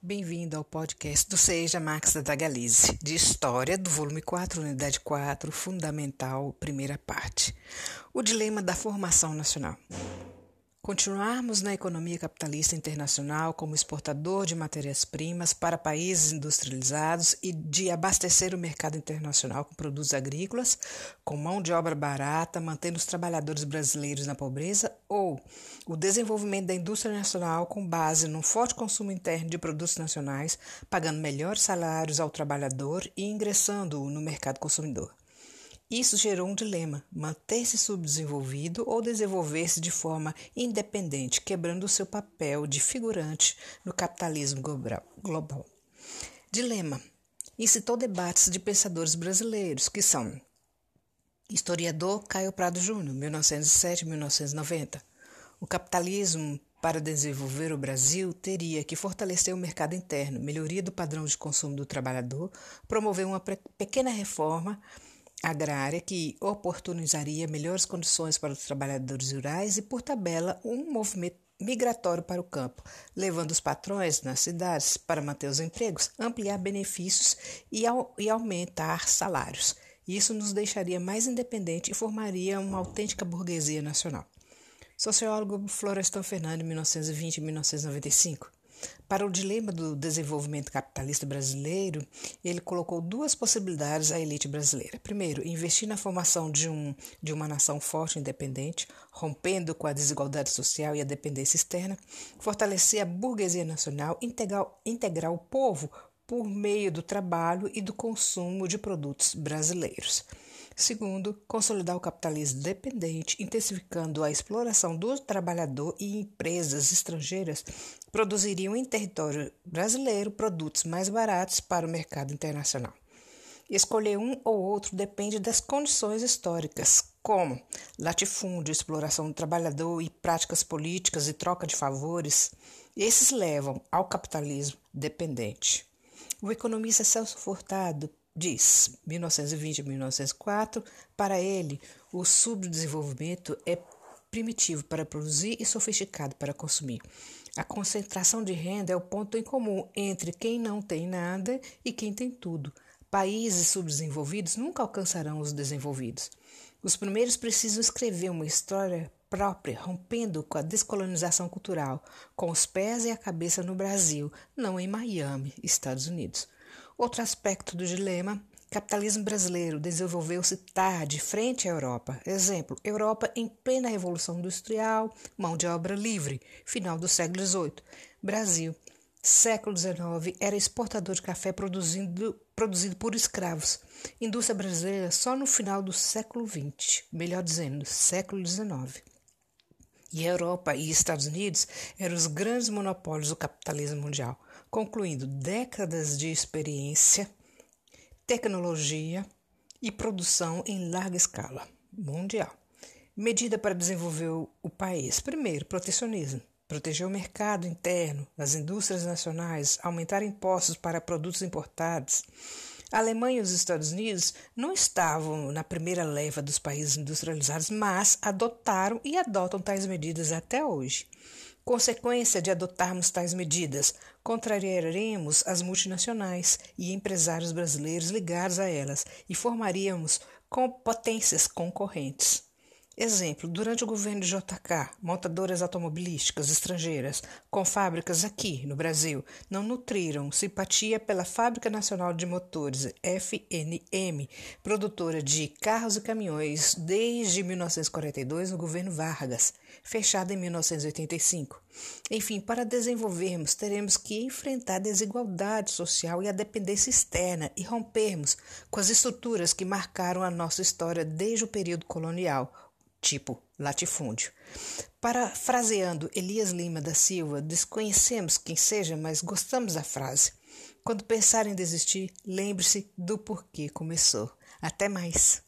Bem-vindo ao podcast do Seja Max da Galize, de História, do volume 4, unidade 4, Fundamental, primeira parte. O dilema da formação nacional. Continuarmos na economia capitalista internacional como exportador de matérias-primas para países industrializados e de abastecer o mercado internacional com produtos agrícolas, com mão de obra barata, mantendo os trabalhadores brasileiros na pobreza, ou o desenvolvimento da indústria nacional com base num forte consumo interno de produtos nacionais, pagando melhores salários ao trabalhador e ingressando-o no mercado consumidor. Isso gerou um dilema: manter-se subdesenvolvido ou desenvolver-se de forma independente, quebrando o seu papel de figurante no capitalismo global. Dilema: incitou debates de pensadores brasileiros, que são historiador Caio Prado Júnior, 1907-1990. O capitalismo para desenvolver o Brasil, teria que fortalecer o mercado interno, melhoria do padrão de consumo do trabalhador, promover uma pequena reforma agrária que oportunizaria melhores condições para os trabalhadores rurais e, por tabela, um movimento migratório para o campo, levando os patrões nas cidades para manter os empregos, ampliar benefícios e, au e aumentar salários. Isso nos deixaria mais independente e formaria uma autêntica burguesia nacional. Sociólogo Florestan Fernandes, 1920-1995. Para o dilema do desenvolvimento capitalista brasileiro, ele colocou duas possibilidades à elite brasileira. Primeiro, investir na formação de, um, de uma nação forte e independente, rompendo com a desigualdade social e a dependência externa, fortalecer a burguesia nacional, integrar, integrar o povo por meio do trabalho e do consumo de produtos brasileiros. Segundo, consolidar o capitalismo dependente, intensificando a exploração do trabalhador e empresas estrangeiras produziriam em território brasileiro produtos mais baratos para o mercado internacional. Escolher um ou outro depende das condições históricas, como latifúndio, exploração do trabalhador e práticas políticas e troca de favores. Esses levam ao capitalismo dependente. O economista Celso Furtado diz, 1920 a 1904, para ele, o subdesenvolvimento é primitivo para produzir e sofisticado para consumir. A concentração de renda é o ponto em comum entre quem não tem nada e quem tem tudo. Países subdesenvolvidos nunca alcançarão os desenvolvidos. Os primeiros precisam escrever uma história própria, rompendo com a descolonização cultural, com os pés e a cabeça no Brasil, não em Miami, Estados Unidos. Outro aspecto do dilema capitalismo brasileiro desenvolveu-se tarde frente à Europa. Exemplo: Europa em plena revolução industrial, mão de obra livre, final do século XVIII. Brasil, século XIX, era exportador de café produzindo, produzido por escravos. Indústria brasileira só no final do século XX, melhor dizendo, século XIX. E a Europa e Estados Unidos eram os grandes monopólios do capitalismo mundial, concluindo décadas de experiência, tecnologia e produção em larga escala mundial. Medida para desenvolver o país: primeiro, protecionismo. Proteger o mercado interno, as indústrias nacionais, aumentar impostos para produtos importados a Alemanha e os Estados Unidos não estavam na primeira leva dos países industrializados, mas adotaram e adotam tais medidas até hoje. Consequência de adotarmos tais medidas, contrariaremos as multinacionais e empresários brasileiros ligados a elas e formaríamos potências concorrentes. Exemplo, durante o governo de JK, montadoras automobilísticas estrangeiras com fábricas aqui no Brasil não nutriram simpatia pela Fábrica Nacional de Motores, FNM, produtora de carros e caminhões desde 1942 no governo Vargas, fechada em 1985. Enfim, para desenvolvermos, teremos que enfrentar a desigualdade social e a dependência externa e rompermos com as estruturas que marcaram a nossa história desde o período colonial tipo latifúndio. Parafraseando Elias Lima da Silva, desconhecemos quem seja, mas gostamos da frase. Quando pensar em desistir, lembre-se do porquê começou. Até mais!